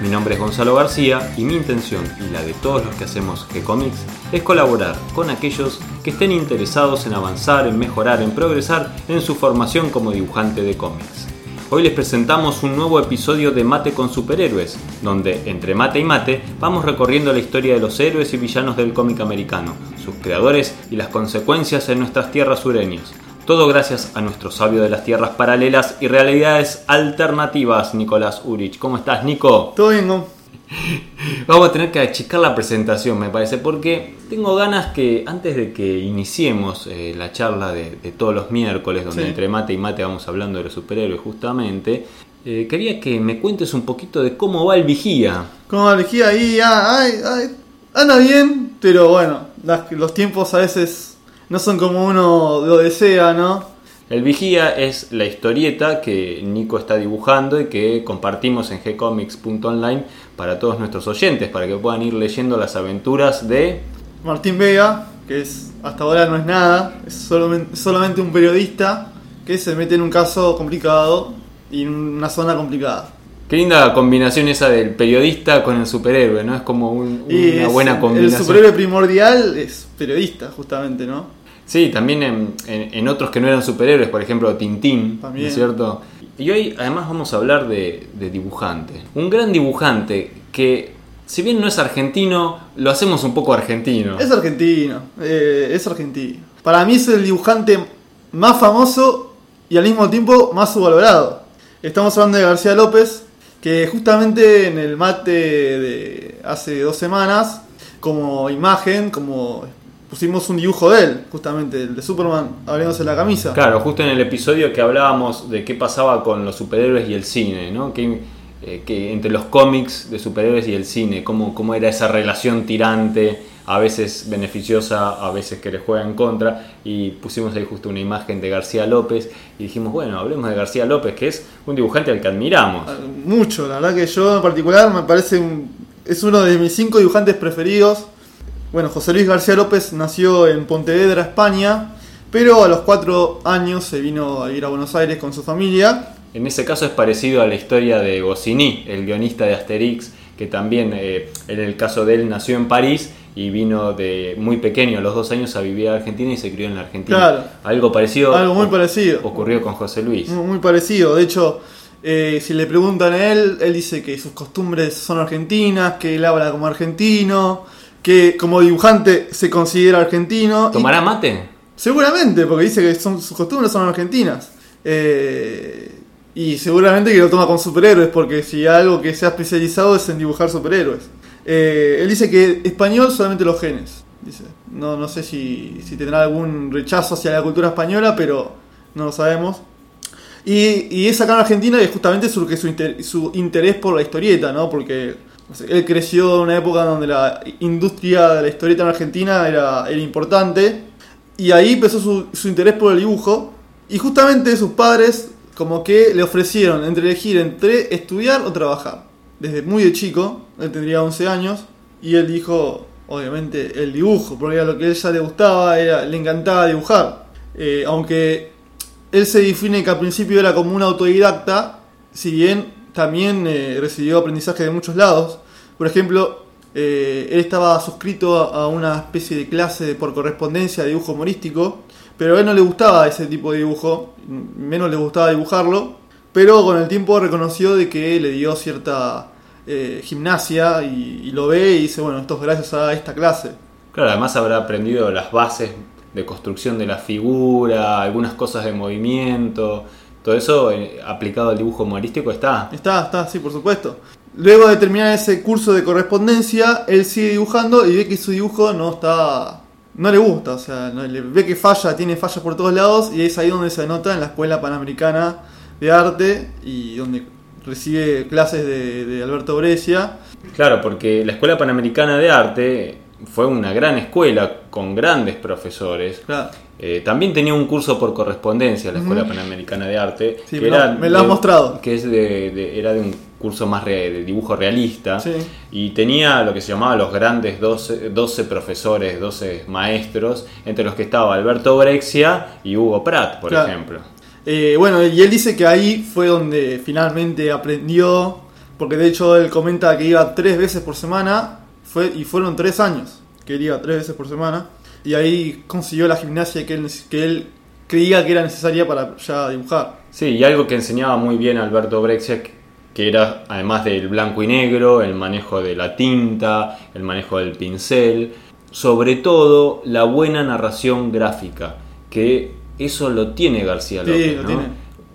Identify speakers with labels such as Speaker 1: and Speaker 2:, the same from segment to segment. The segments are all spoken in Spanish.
Speaker 1: Mi nombre es Gonzalo García y mi intención y la de todos los que hacemos G-Comics es colaborar con aquellos que estén interesados en avanzar, en mejorar, en progresar en su formación como dibujante de cómics. Hoy les presentamos un nuevo episodio de Mate con Superhéroes, donde entre mate y mate vamos recorriendo la historia de los héroes y villanos del cómic americano, sus creadores y las consecuencias en nuestras tierras sureñas. Todo gracias a nuestro sabio de las tierras paralelas y realidades alternativas, Nicolás Urich. ¿Cómo estás, Nico?
Speaker 2: Todo bien, ¿no?
Speaker 1: Vamos a tener que achicar la presentación, me parece, porque tengo ganas que antes de que iniciemos eh, la charla de, de todos los miércoles, donde
Speaker 2: Sí.
Speaker 1: entre mate y mate vamos hablando de los superhéroes justamente, eh, quería que me cuentes un poquito de cómo va el vigía.
Speaker 2: Como elegí ahí, ah, ay, ay, anda bien, pero bueno, las- los tiempos a veces no son como uno lo desea, ¿no?
Speaker 1: El vigía es la historieta que Nico está dibujando y que compartimos en gcomics.online para todos nuestros oyentes, para que puedan ir leyendo las aventuras de
Speaker 2: Martín Vega, que es hasta ahora no es nada, es solamente, solamente un periodista que se mete en un caso complicado y en una zona complicada.
Speaker 1: Qué linda combinación esa del periodista con el superhéroe, ¿no? Es como un- una
Speaker 2: es-
Speaker 1: buena
Speaker 2: El
Speaker 1: combinación.
Speaker 2: superhéroe primordial es periodista, justamente, ¿no?
Speaker 1: Sí, también en, en- en otros que no eran superhéroes, por ejemplo Tintín, ¿no es cierto? Y hoy además vamos a hablar de, de dibujante. Un gran dibujante que, si bien no es argentino, lo hacemos un poco argentino.
Speaker 2: Es argentino, eh, es argentino. Para mí es el dibujante más famoso y al mismo tiempo más subvalorado. Estamos hablando de García López, que justamente en el mate de hace dos semanas, como imagen, como pusimos un dibujo de él, justamente el de Superman abriéndose la camisa.
Speaker 1: Claro, justo en el episodio que hablábamos de qué pasaba con los superhéroes y el cine, ¿no? Que, eh, que entre los cómics de superhéroes y el cine, cómo, cómo era esa relación tirante, a veces beneficiosa, a veces que le juega en contra, y pusimos ahí justo una imagen de García López y dijimos, bueno, hablemos de García López, que es un dibujante al que admiramos.
Speaker 2: Ah, Mucho, la verdad que yo en particular me parece un- es uno de mis cinco dibujantes preferidos. Bueno, José Luis García López nació en Pontevedra, España, pero a los cuatro años se vino a vivir a Buenos Aires con su familia.
Speaker 1: En ese caso es parecido a la historia de Goscinny, el guionista de Asterix, que también eh, en el caso de él nació en París y vino de muy pequeño, a los dos años, a vivir a Argentina y se crió en la Argentina.
Speaker 2: Claro.
Speaker 1: Algo parecido
Speaker 2: Algo muy parecido.
Speaker 1: ocurrió con José Luis.
Speaker 2: Muy, muy parecido, de hecho, eh, si le preguntan a él, él dice que sus costumbres son argentinas, que él habla como argentino, que como dibujante se considera argentino.
Speaker 1: ¿Tomará mate?
Speaker 2: Seguramente, porque dice que son, sus costumbres son argentinas. Eh, y seguramente que lo toma con superhéroes, porque si algo que se ha especializado es en dibujar superhéroes. Eh, él dice que español solamente los genes. Dice. No, no sé si, si tendrá algún rechazo hacia la cultura española, pero no lo sabemos. Y, y es acá en Argentina que justamente surge su, inter- su interés por la historieta, ¿no? Porque él creció en una época donde la industria de la historieta en Argentina era, importante. Y ahí empezó su, interés por el dibujo. Y justamente sus padres como que le ofrecieron entre elegir entre estudiar o trabajar. Desde muy de chico, él tendría 11 años, y él dijo, obviamente, el dibujo, porque era lo que a ella le gustaba, era, le encantaba dibujar. Eh, aunque él se define que al principio era como un autodidacta, si bien también eh, recibió aprendizaje de muchos lados. Por ejemplo, eh, él estaba suscrito a, una especie de clase por correspondencia de dibujo humorístico, pero a él no le gustaba ese tipo de dibujo, menos le gustaba dibujarlo, pero con el tiempo reconoció de que le dio cierta eh, gimnasia y, y lo ve y dice, bueno, esto es gracias a esta clase.
Speaker 1: Claro, además habrá aprendido las bases de construcción de la figura, algunas cosas de movimiento. Todo eso eh, aplicado al dibujo humorístico está.
Speaker 2: Está, está, sí, por supuesto. Luego de terminar ese curso de correspondencia, él sigue dibujando y ve que su dibujo no está. no le gusta, o sea, no- le ve que falla, tiene fallas por todos lados y es ahí donde se anota en la Escuela Panamericana de Arte y donde recibe clases de, de Alberto Brescia.
Speaker 1: Claro, porque la Escuela Panamericana de Arte fue una gran escuela con grandes profesores.
Speaker 2: Claro.
Speaker 1: Eh, también tenía un curso por correspondencia, la Escuela Panamericana de Arte.
Speaker 2: Sí, me lo- me lo has
Speaker 1: de-
Speaker 2: mostrado.
Speaker 1: Que es de, de- era de un curso más re- de dibujo realista.
Speaker 2: Sí.
Speaker 1: Y tenía lo que se llamaba los grandes 12, 12 profesores, 12 maestros, entre los que estaba Alberto Brexia y Hugo Pratt, por
Speaker 2: Claro.
Speaker 1: ejemplo.
Speaker 2: Eh, bueno, y él dice que ahí fue donde finalmente aprendió, porque de hecho él comenta que iba tres veces por semana, fue, y fueron tres años que él iba tres veces por semana, y ahí consiguió la gimnasia que él, que él creía que era necesaria para ya dibujar.
Speaker 1: Sí, y algo que enseñaba muy bien Alberto Brexia, que- era además del blanco y negro, el manejo de la tinta, el manejo del pincel, sobre todo la buena narración gráfica, que eso lo tiene García
Speaker 2: Sí,
Speaker 1: López,
Speaker 2: lo
Speaker 1: ¿no?
Speaker 2: tiene.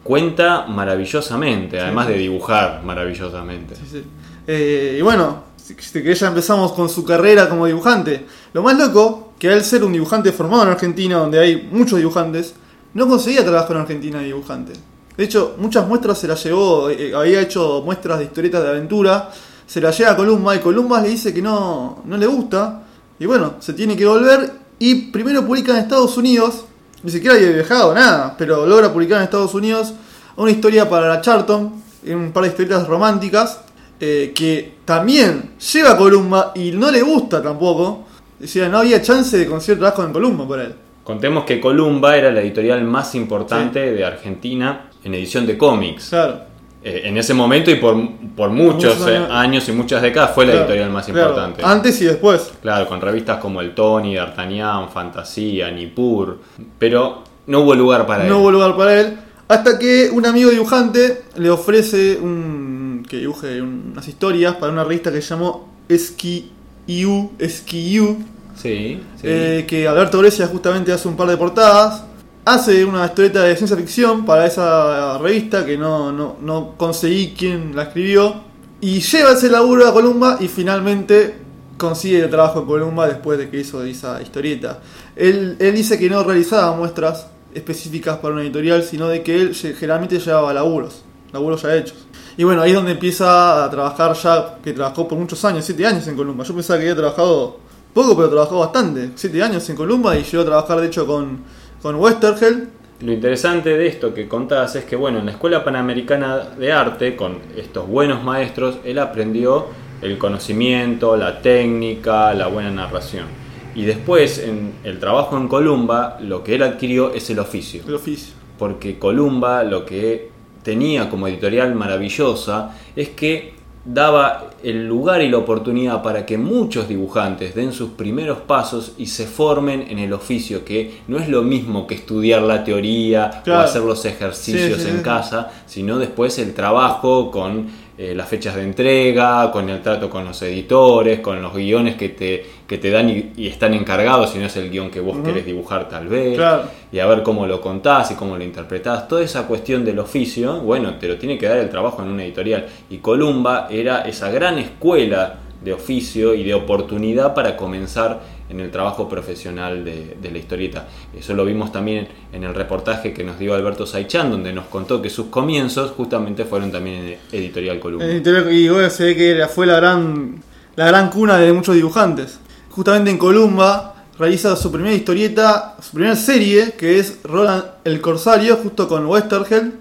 Speaker 1: Cuenta maravillosamente, además
Speaker 2: sí.
Speaker 1: de dibujar maravillosamente.
Speaker 2: Sí, sí. Eh, y bueno, que ya empezamos con su carrera como dibujante. Lo más loco, que al ser un dibujante formado en Argentina, donde hay muchos dibujantes, no conseguía trabajo en Argentina de dibujante. De hecho, muchas muestras se las llevó, eh, había hecho muestras de historietas de aventura, se las lleva a Columba y Columba le dice que no, no le gusta. Y bueno, se tiene que volver y primero publica en Estados Unidos, ni siquiera había viajado, nada, pero logra publicar en Estados Unidos una historia para la Charlton, un par de historietas románticas, eh, que también lleva a Columba y no le gusta tampoco. Decía, no había chance de conseguir trabajo en Columba por él.
Speaker 1: Contemos que Columba era la editorial más importante de Argentina en edición de cómics.
Speaker 2: Claro.
Speaker 1: Eh, en ese momento y por, por muchos
Speaker 2: Muchos
Speaker 1: eh,
Speaker 2: años.
Speaker 1: años y muchas décadas fue la editorial más
Speaker 2: claro.
Speaker 1: importante.
Speaker 2: Antes y después.
Speaker 1: Claro, con revistas como El Tony, D'Artagnan, Fantasía, Nippur, pero no hubo lugar para
Speaker 2: No
Speaker 1: él.
Speaker 2: hubo lugar para él. Hasta que un amigo dibujante le ofrece un, que dibuje unas historias para una revista que se llamó Esquiu, Esquiu,
Speaker 1: Sí, sí.
Speaker 2: eh, que Alberto Brescia justamente hace un par de portadas. Hace una historieta de ciencia ficción para esa revista que no, no, no conseguí quién la escribió. Y lleva ese laburo a Columba y finalmente consigue el trabajo en Columba después de que hizo esa historieta. Él, él dice que no realizaba muestras específicas para una editorial, sino de que él generalmente llevaba laburos, laburos ya hechos. Y bueno, ahí es donde empieza a trabajar ya, que trabajó por muchos años, siete años en Columba. Yo pensaba que había trabajado poco, pero trabajó bastante, siete años en Columba y llegó a trabajar de hecho con, con Westergel.
Speaker 1: Lo interesante de esto que contás es que, bueno, en la Escuela Panamericana de Arte, con estos buenos maestros, él aprendió el conocimiento, la técnica, la buena narración. Y después, en el trabajo en Columba, lo que él adquirió es el oficio.
Speaker 2: el oficio.
Speaker 1: porque Columba lo que tenía como editorial maravillosa es que daba el lugar y la oportunidad para que muchos dibujantes den sus primeros pasos y se formen en el oficio, que no es lo mismo que estudiar la teoría
Speaker 2: Claro.
Speaker 1: o hacer los ejercicios
Speaker 2: Sí, sí,
Speaker 1: en
Speaker 2: sí.
Speaker 1: casa, sino después el trabajo con eh, las fechas de entrega, con el trato con los editores, con los guiones que te, que te dan y, y están encargados, si no es el guion que vos
Speaker 2: Ujú.
Speaker 1: querés dibujar tal vez
Speaker 2: Claro.
Speaker 1: y a ver cómo lo contás y cómo lo interpretás. Toda esa cuestión del oficio, bueno, te lo tiene que dar el trabajo en una editorial. Y Columba era esa gran escuela de oficio y de oportunidad para comenzar en el trabajo profesional de, de la historieta. Eso lo vimos también en el reportaje que nos dio Alberto Saichan, donde nos contó que sus comienzos justamente fueron también en Editorial Columba.
Speaker 2: En editorial- y bueno, se ve que fue la gran, la gran cuna de muchos dibujantes. Justamente en Columba realiza su primera historieta, su primera serie, que es Roland el Corsario, justo con Westergel,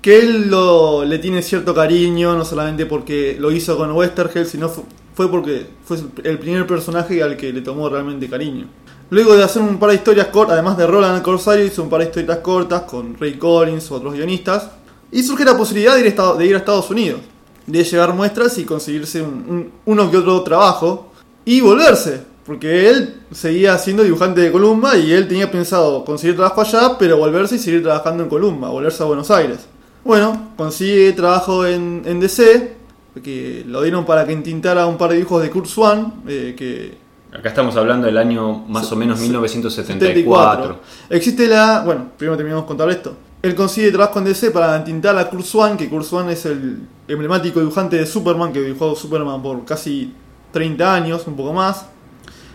Speaker 2: que él lo, le tiene cierto cariño, no solamente porque lo hizo con Westergel, sino fue porque fue el primer personaje al que le tomó realmente cariño. Luego de hacer un par de historias cortas, además de Roland el Corsario, hizo un par de historietas cortas con Ray Collins u otros guionistas. Y surge la posibilidad de ir a de ir a Estados Unidos, de llevar muestras y conseguirse un- un- uno que otro trabajo y volverse, porque él seguía siendo dibujante de Columba y él tenía pensado conseguir trabajo allá, pero volverse y seguir trabajando en Columba, volverse a Buenos Aires. Bueno, consigue trabajo en, en DC, que lo dieron para que entintara un par de dibujos de Kurt Swan, eh, que
Speaker 1: Acá estamos hablando del año más o menos 1974.
Speaker 2: 74. Existe la. Bueno, primero terminamos de contar esto. Él consigue trabajo en DC para tintar a Kurt Swan, que Kurt Swan es el emblemático dibujante de Superman, que dibujó Superman por casi 30 años, un poco más.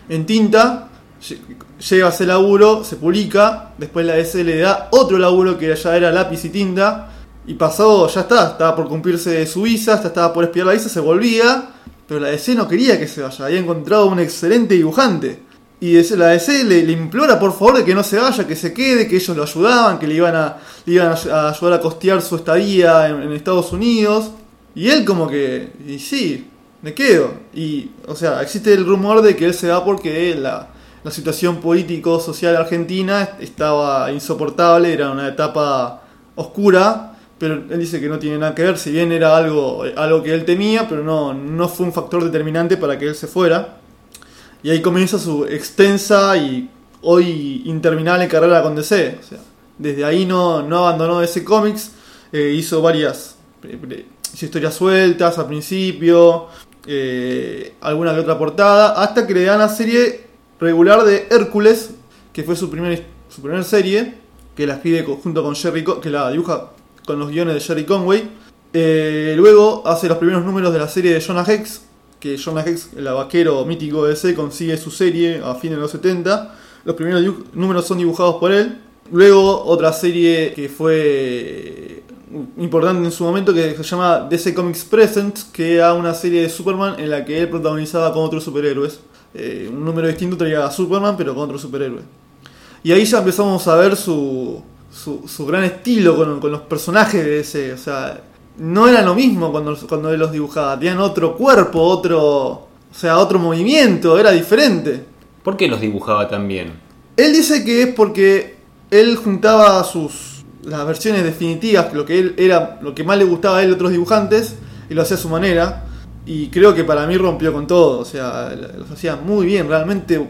Speaker 2: En tinta, lle- llega ese laburo, se publica, después la DC le da otro laburo que ya era lápiz y tinta, y pasado, ya está, estaba por cumplirse su visa, hasta estaba por expirar la visa, se volvía, pero la DC no quería que se vaya, había encontrado un excelente dibujante. Y la DC le, le, implora por favor de que no se vaya, que se quede, que ellos lo ayudaban, que le iban a, le iban a ayudar a costear su estadía en, en, Estados Unidos. Y él como que, y sí, me quedo. Y, o sea, existe el rumor de que él se va porque la, la situación político-social argentina estaba insoportable, era una etapa oscura, pero él dice que no tiene nada que ver, si bien era algo, algo que él temía, pero no, no fue un factor determinante para que él se fuera. Y ahí comienza su extensa y hoy interminable carrera con DC. O sea, desde ahí no, no abandonó DC Comics, eh, hizo varias historias sueltas al principio, eh, alguna que otra portada, hasta que le dan la serie regular de Hércules, que fue su, primer, su primera serie, que la escribe junto con Jerry, que la dibuja con los guiones de Jerry Conway. Eh, luego hace los primeros números de la serie de Jonah Hex, que Jonah Hex, el vaquero mítico de DC, consigue su serie a fines de los 70. Los primeros números son dibujados por él. Luego otra serie que fue importante en su momento que se llama DC Comics Present, que era una serie de Superman en la que él protagonizaba con otros superhéroes. Eh, un número distinto traía a Superman, pero con otro superhéroe. Y ahí ya empezamos a ver su, su, su gran estilo con, con, los personajes de ese. O sea, no era lo mismo cuando, cuando él los dibujaba. Tenían otro cuerpo, otro. O sea, otro movimiento, era diferente.
Speaker 1: ¿Por qué los dibujaba tan bien?
Speaker 2: Él dice que es porque él juntaba sus las versiones definitivas, lo que él era, lo que más le gustaba a él de otros dibujantes, y lo hacía a su manera. Y creo que para mí rompió con todo, o sea, los hacía muy bien, realmente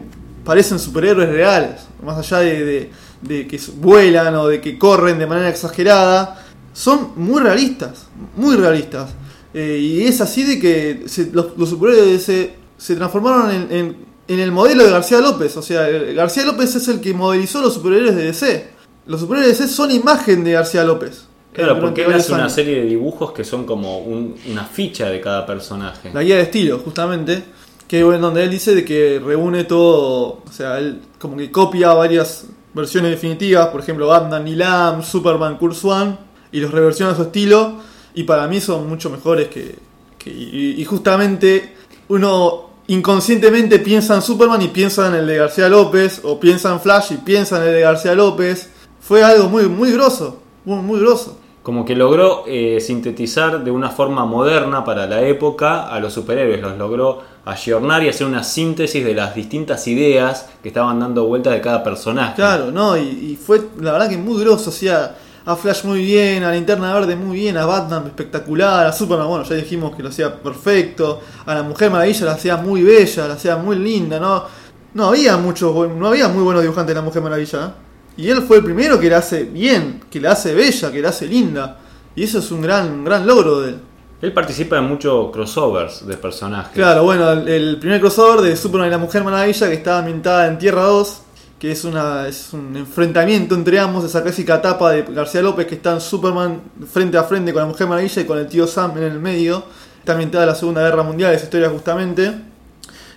Speaker 2: parecen superhéroes reales, más allá de, de, que vuelan o de que corren de manera exagerada, son muy realistas, muy realistas. Eh, y es así de que los, los, superhéroes se, se transformaron en, en, en, el modelo de García López, o sea, García López es el que modelizó los superhéroes de DC. Los superhéroes de DC son imagen de García López.
Speaker 1: Claro, porque él hace una serie de dibujos que son como un, una ficha de cada personaje.
Speaker 2: La guía de estilo, justamente. Que bueno, donde él dice de que reúne todo. O sea, él como que copia varias versiones definitivas. Por ejemplo, Batman Nilam, Superman Curse One. Y los reversiona a su estilo. Y para mí son mucho mejores que. y, y, justamente uno inconscientemente piensa en Superman y piensa en el de García López. O piensa en Flash y piensa en el de García López. Fue algo muy, muy grosso. Muy, muy grosso
Speaker 1: como que logró eh, sintetizar de una forma moderna para la época a los superhéroes, los logró ayornar y hacer una síntesis de las distintas ideas que estaban dando vuelta de cada personaje.
Speaker 2: Claro, no, y, fue la verdad que muy grosso, o sea, a Flash muy bien, a Linterna Verde muy bien, a Batman espectacular, a Superman, bueno, ya dijimos que lo hacía perfecto, a la Mujer Maravilla la hacía muy bella, la hacía muy linda, ¿no? No había mucho, no había muy buenos dibujantes de la Mujer Maravilla, ¿eh? Y él fue el primero que la hace bien, que la hace bella, que la hace linda. Y eso es un gran, gran logro de él.
Speaker 1: Él participa en muchos crossovers de personajes.
Speaker 2: Claro, bueno, el, el, primer crossover de Superman y la Mujer Maravilla, que está ambientada en Tierra 2, que es, una, es un enfrentamiento entre ambos, esa clásica etapa de García López, que está en Superman frente a frente con la Mujer Maravilla y con el tío Sam en el medio. Está ambientada en la Segunda Guerra Mundial, esa historia justamente.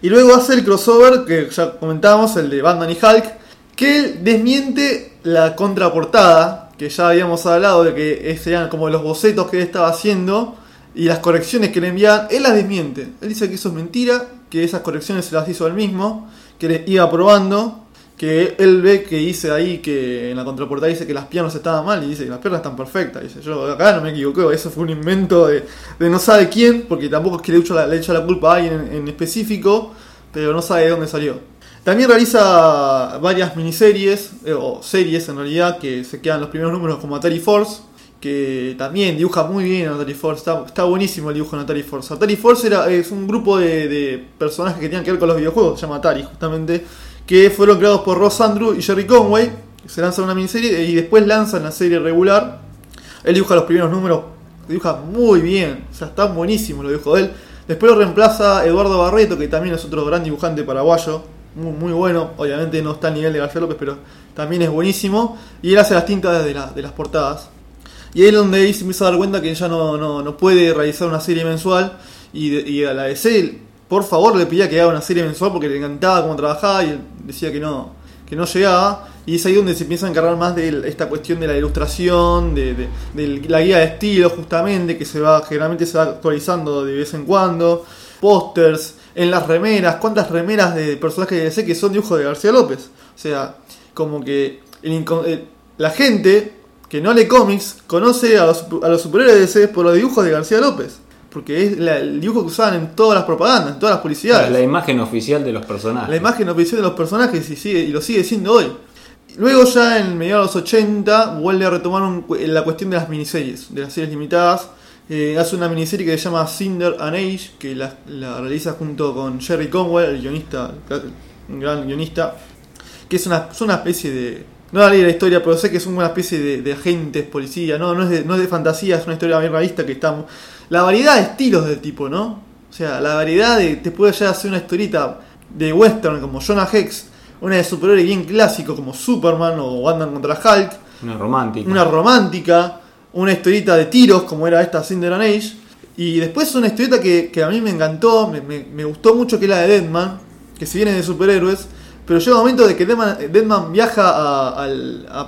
Speaker 2: Y luego hace el crossover que ya comentábamos, el de Batman y Hulk, que él desmiente la contraportada, que ya habíamos hablado de que serían como los bocetos que él estaba haciendo y las correcciones que le enviaban, él las desmiente. Él dice que eso es mentira, que esas correcciones se las hizo él mismo, que le iba probando, que él ve que dice ahí que en la contraportada dice que las piernas estaban mal y dice que las piernas están perfectas. Dice, yo acá no me equivoqué, eso fue un invento de, de no sabe quién, porque tampoco es que le echo la, culpa a alguien en, en específico, pero no sabe de dónde salió. También realiza varias miniseries, eh, o series en realidad, que se quedan los primeros números como Atari Force, que también dibuja muy bien Atari Force, está, buenísimo el dibujo en Atari Force. Atari Force era, es un grupo de, de, personajes que tenían que ver con los videojuegos, se llama Atari justamente, que fueron creados por Ross Andrew y Jerry Conway, se lanza una miniserie y después lanzan la serie regular. Él dibuja los primeros números, dibuja muy bien, o sea, está buenísimo lo dibujo de él. Después lo reemplaza Eduardo Barreto, que también es otro gran dibujante paraguayo, muy, bueno. Obviamente no está al nivel de García López, pero también es buenísimo. Y él hace las tintas de, la, de las portadas. Y ahí es donde se empieza a dar cuenta que ya no, no, no puede realizar una serie mensual. Y, de, y, a la DC, por favor, le pedía que haga una serie mensual porque le encantaba cómo trabajaba y decía que no, que no llegaba. Y es ahí donde se empieza a encargar más de esta cuestión de la ilustración, de, de, de la guía de estilo, justamente, que se va generalmente se va actualizando de vez en cuando pósters, en las remeras, cuántas remeras de personajes de DC que son dibujos de García López. O sea, como que el eh, la gente que no lee cómics conoce a los, a los superhéroes de DC por los dibujos de García López. Porque es la- el dibujo que usaban en todas las propagandas, en todas las publicidades.
Speaker 1: La imagen oficial de los personajes.
Speaker 2: La imagen oficial de los personajes y, sigue, y lo sigue siendo hoy. Luego ya en mediados de los 80 vuelve a retomar un la cuestión de las miniseries, de las series limitadas. Eh, hace una miniserie que se llama Cinder and Age, que la, la realiza junto con Jerry Conwell, el guionista, un gran guionista, que es una, es una especie de... No leí la historia, pero sé que es una especie de, de agentes, policía, no, no, es de, no es de fantasía, es una historia bien realista que está... La variedad de estilos del tipo, ¿no? O sea, la variedad de... Te puede ya hacer una historita de western como Jonah Hex, una de superhéroes bien clásico como Superman o Wonder contra Hulk,
Speaker 1: Una romántica.
Speaker 2: una romántica, una historieta de tiros como era esta Cinder and Age, y después una historieta que, que a mí me encantó, me, me- me gustó mucho que es la de Deadman, que si viene de superhéroes, pero llega un momento de que Deadman, Deadman viaja a,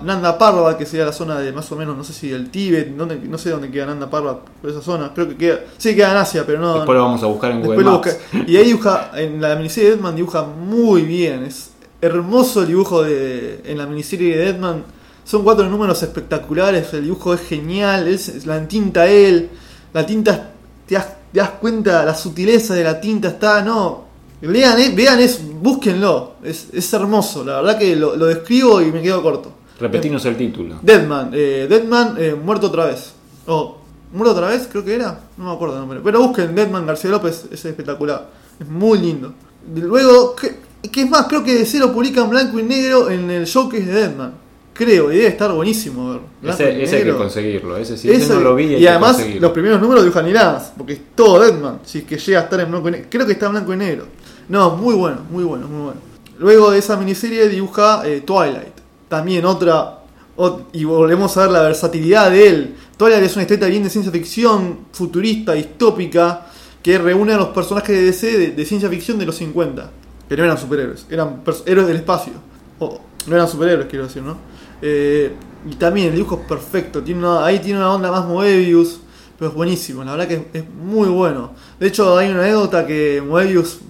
Speaker 2: Nanda Parbat, que sería la zona de más o menos, no sé si el Tíbet, no sé dónde queda Nanda Parbat, por esa zona, creo que queda, sí queda en Asia, pero no...
Speaker 1: Después lo vamos a buscar en
Speaker 2: Después
Speaker 1: Google
Speaker 2: lo
Speaker 1: Maps.
Speaker 2: busca- Y ahí dibuja, en la miniserie de Deadman dibuja muy bien. Es hermoso el dibujo de, en la miniserie de Deadman. Son cuatro números espectaculares, el dibujo es genial, es, la tinta él, la tinta, te das, te das cuenta, la sutileza de la tinta está, no, lean, eh, vean, es, búsquenlo, es, es hermoso, la verdad que lo, lo describo y me quedo corto.
Speaker 1: Repetinos el título.
Speaker 2: Deadman, eh, Deadman eh, muerto otra vez. O, ¿muerto otra vez? Creo que era. No me acuerdo el nombre. Pero busquen Deadman García López, es espectacular. Es muy lindo. Luego, ¿qué, qué es más? Creo que DC lo publica en blanco y negro en el showcase de Deadman. Creo, y debe estar buenísimo ver.
Speaker 1: Ese, ese hay que conseguirlo. Ese sí, ese
Speaker 2: Eso-
Speaker 1: no lo vi. y hay
Speaker 2: y
Speaker 1: que
Speaker 2: además, los primeros números dibujan hiladas, porque es todo Deadman. Si es que llega a estar en blanco y negro. Creo que está en blanco y negro. No, muy bueno, muy bueno, muy bueno. Luego de esa miniserie dibuja eh, Twilight. También otra. ot- y volvemos a ver la versatilidad de él. Twilight es una historia bien de ciencia ficción, futurista, distópica, que reúne a los personajes de DC de, de ciencia ficción de los 50. Que no eran superhéroes, eran héroes del espacio. O, no eran superhéroes, quiero decir, ¿no? Eh, y también el dibujo es perfecto. Tiene ahí tiene una onda más Moebius, pero es buenísimo. La verdad que es, muy bueno. De hecho, hay una anécdota que Moebius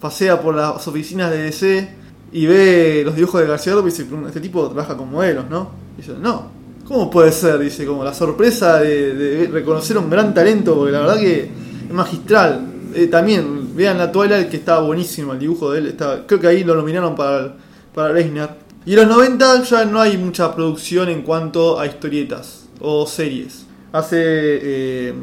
Speaker 2: pasea por las oficinas de DC y ve los dibujos de García López y pregunta, este tipo trabaja con modelos, ¿no? Dice, no, ¿cómo puede ser? Dice, como la sorpresa de, reconocer un gran talento, porque la verdad que es magistral. Eh, también, vean la Twilight que está buenísimo el dibujo de él, está, creo que ahí lo nominaron para para el Eisner. Y en los 90 ya no hay mucha producción en cuanto a historietas o series. Hace... eh,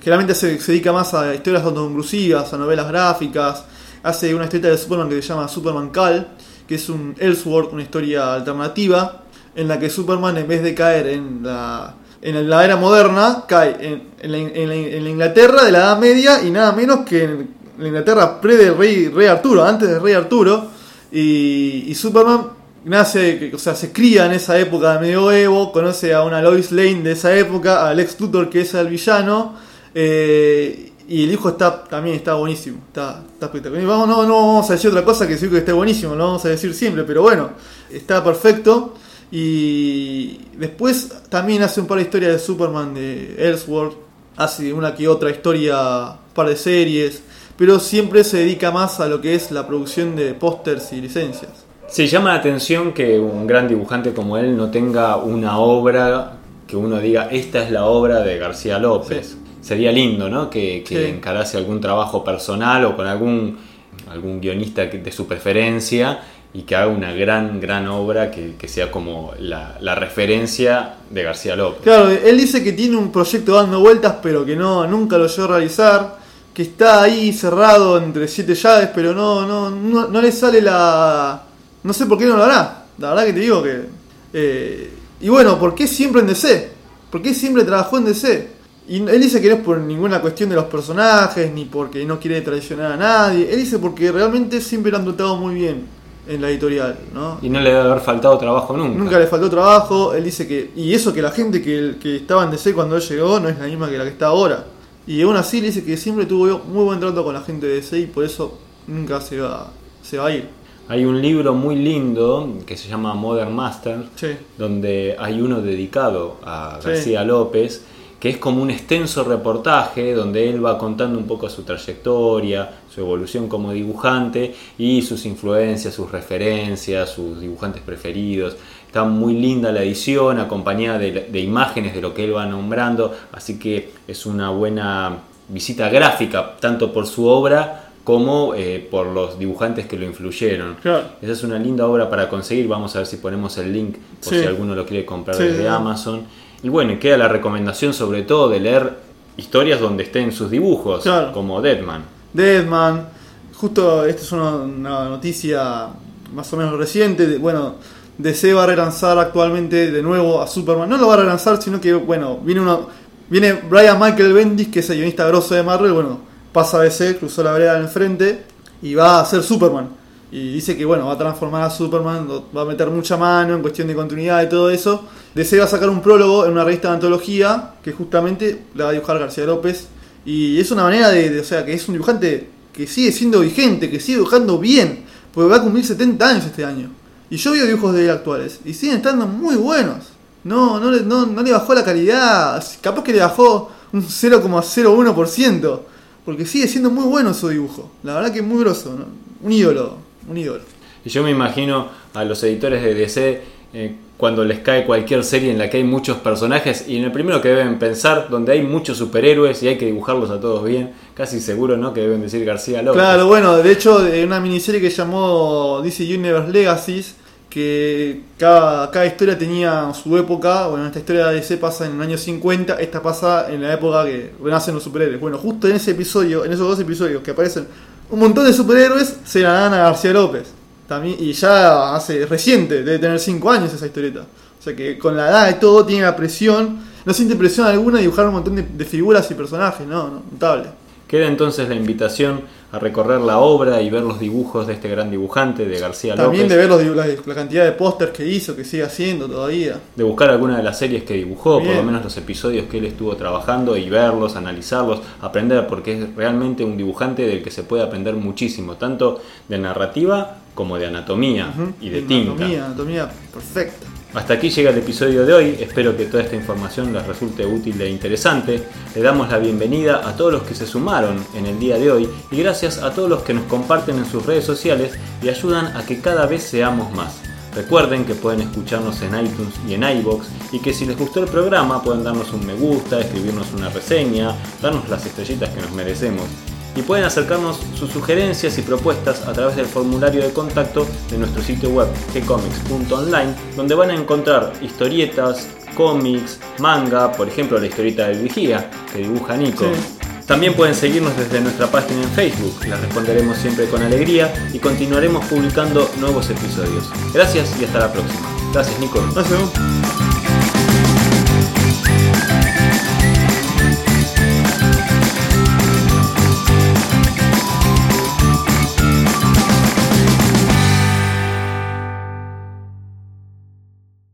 Speaker 2: generalmente se, se dedica más a historias autoconclusivas, a novelas gráficas. Hace una historieta de Superman que se llama Superman Cal, que es un Elseworld, una historia alternativa, en la que Superman en vez de caer en la, en la era moderna, cae en, en la, en la- en la Inglaterra de la Edad Media y nada menos que en la Inglaterra pre del rey, rey Arturo, antes del rey Arturo. Y Superman nace, o sea, se cría en esa época de medioevo, conoce a una Lois Lane de esa época, a Lex Luthor que es el villano, eh, y el hijo está también está buenísimo, está, está espectacular. Vamos, no, no vamos a decir otra cosa que decir que esté buenísimo, lo vamos a decir siempre, pero bueno, está perfecto. Y después también hace un par de historias de Superman de Elseworld, hace una que otra historia, un par de series, pero siempre se dedica más a lo que es la producción de pósters y licencias.
Speaker 1: Sí, llama la atención que un gran dibujante como él no tenga una obra que uno diga, esta es la obra de García López.
Speaker 2: Sí.
Speaker 1: Sería lindo, ¿no? Que, que
Speaker 2: Sí.
Speaker 1: encarase algún trabajo personal o con algún, algún guionista de su preferencia y que haga una gran, gran obra que, que sea como la, la referencia de García López.
Speaker 2: Claro, él dice que tiene un proyecto dando vueltas, pero que no nunca lo llegó a realizar, que está ahí cerrado entre siete llaves, pero no, no, no, no le sale la... No sé por qué no lo hará. La verdad que te digo que... eh, y bueno, ¿por qué siempre en DC? ¿Por qué siempre trabajó en DC? Y él dice que no es por ninguna cuestión de los personajes, ni porque no quiere traicionar a nadie. Él dice porque realmente siempre lo han tratado muy bien en la editorial, ¿no?
Speaker 1: Y no le debe haber faltado trabajo nunca.
Speaker 2: Nunca le faltó trabajo, él dice que... Y eso que la gente que, que estaba en DC cuando él llegó no es la misma que la que está ahora. Y aún así le dice que siempre tuvo muy buen trato con la gente de DC y por eso nunca se va, se va a ir.
Speaker 1: Hay un libro muy lindo que se llama Modern Master,
Speaker 2: Sí.
Speaker 1: donde hay uno dedicado a
Speaker 2: Sí.
Speaker 1: García López, que es como un extenso reportaje donde él va contando un poco su trayectoria, su evolución como dibujante y sus influencias, sus referencias, sus dibujantes preferidos. Está muy linda la edición, acompañada de, de imágenes de lo que él va nombrando, así que es una buena visita gráfica, tanto por su obra como eh, por los dibujantes que lo influyeron.
Speaker 2: Claro.
Speaker 1: Esa es una linda obra para conseguir. Vamos a ver si ponemos el link por
Speaker 2: Sí.
Speaker 1: si alguno lo quiere comprar
Speaker 2: Sí,
Speaker 1: desde
Speaker 2: sí.
Speaker 1: Amazon. Y bueno, queda la recomendación sobre todo de leer historias donde estén sus dibujos,
Speaker 2: Claro.
Speaker 1: como Deadman.
Speaker 2: Deadman. Justo, esta es una, una noticia más o menos reciente. de- bueno, DC va a relanzar actualmente de nuevo a Superman. No lo va a relanzar, sino que, bueno, viene uno. Viene Brian Michael Bendis, que es el guionista grosso de Marvel. Bueno, pasa DC, cruzó la vereda en frente y va a ser Superman. Y dice que, bueno, va a transformar a Superman, va a meter mucha mano en cuestión de continuidad y todo eso. DC va a sacar un prólogo en una revista de antología que justamente la va a dibujar García López. Y es una manera de, o sea, que es un dibujante que sigue siendo vigente, que sigue dibujando bien, porque va a cumplir 70 años este año. Y yo veo dibujos de él actuales y siguen estando muy buenos. No, no, no, no le bajó la calidad, capaz que le bajó un 0,01%, porque sigue siendo muy bueno su dibujo. La verdad que es muy grosso, ¿no? un ídolo, un ídolo.
Speaker 1: Y yo me imagino a los editores de DC eh, cuando les cae cualquier serie en la que hay muchos personajes y en el primero que deben pensar, donde hay muchos superhéroes y hay que dibujarlos a todos bien, casi seguro, ¿no? Que deben decir García López.
Speaker 2: Claro, bueno, de hecho, de una miniserie que llamó DC Universe Legacies, que cada, cada historia tenía su época. Bueno, esta historia de DC pasa en el año 50, esta pasa en la época que renacen los superhéroes. Bueno, justo en ese episodio, en esos dos episodios que aparecen un montón de superhéroes, se la dan a García López. También, y ya hace reciente, debe tener 5 años esa historieta. O sea que con la edad y todo tiene la presión, no siente presión alguna de dibujar un montón de, de figuras y personajes, no, no, notable.
Speaker 1: Queda entonces la invitación a recorrer la obra y ver los dibujos de este gran dibujante, de García
Speaker 2: También
Speaker 1: López,
Speaker 2: de ver los, la, la cantidad de pósters que hizo, que sigue haciendo todavía.
Speaker 1: de buscar alguna de las series que dibujó, por lo menos los episodios que él estuvo trabajando y verlos, analizarlos, aprender, porque es realmente un dibujante del que se puede aprender muchísimo, tanto de narrativa como de anatomía y de tinta.
Speaker 2: Anatomía, anatomía perfecta.
Speaker 1: Hasta aquí llega el episodio de hoy, espero que toda esta información les resulte útil e interesante. Le damos la bienvenida a todos los que se sumaron en el día de hoy y gracias a todos los que nos comparten en sus redes sociales y ayudan a que cada vez seamos más. Recuerden que pueden escucharnos en iTunes y en iBox y que si les gustó el programa pueden darnos un me gusta, escribirnos una reseña, darnos las estrellitas que nos merecemos. Y pueden acercarnos sus sugerencias y propuestas a través del formulario de contacto de nuestro sitio web gcomics.online, donde van a encontrar historietas, cómics, manga, por ejemplo la historieta del Vigía que dibuja Nico.
Speaker 2: Sí.
Speaker 1: También pueden seguirnos desde nuestra página en Facebook, les responderemos siempre con alegría y continuaremos publicando nuevos episodios. Gracias y hasta la próxima. Gracias Nico.
Speaker 2: Gracias.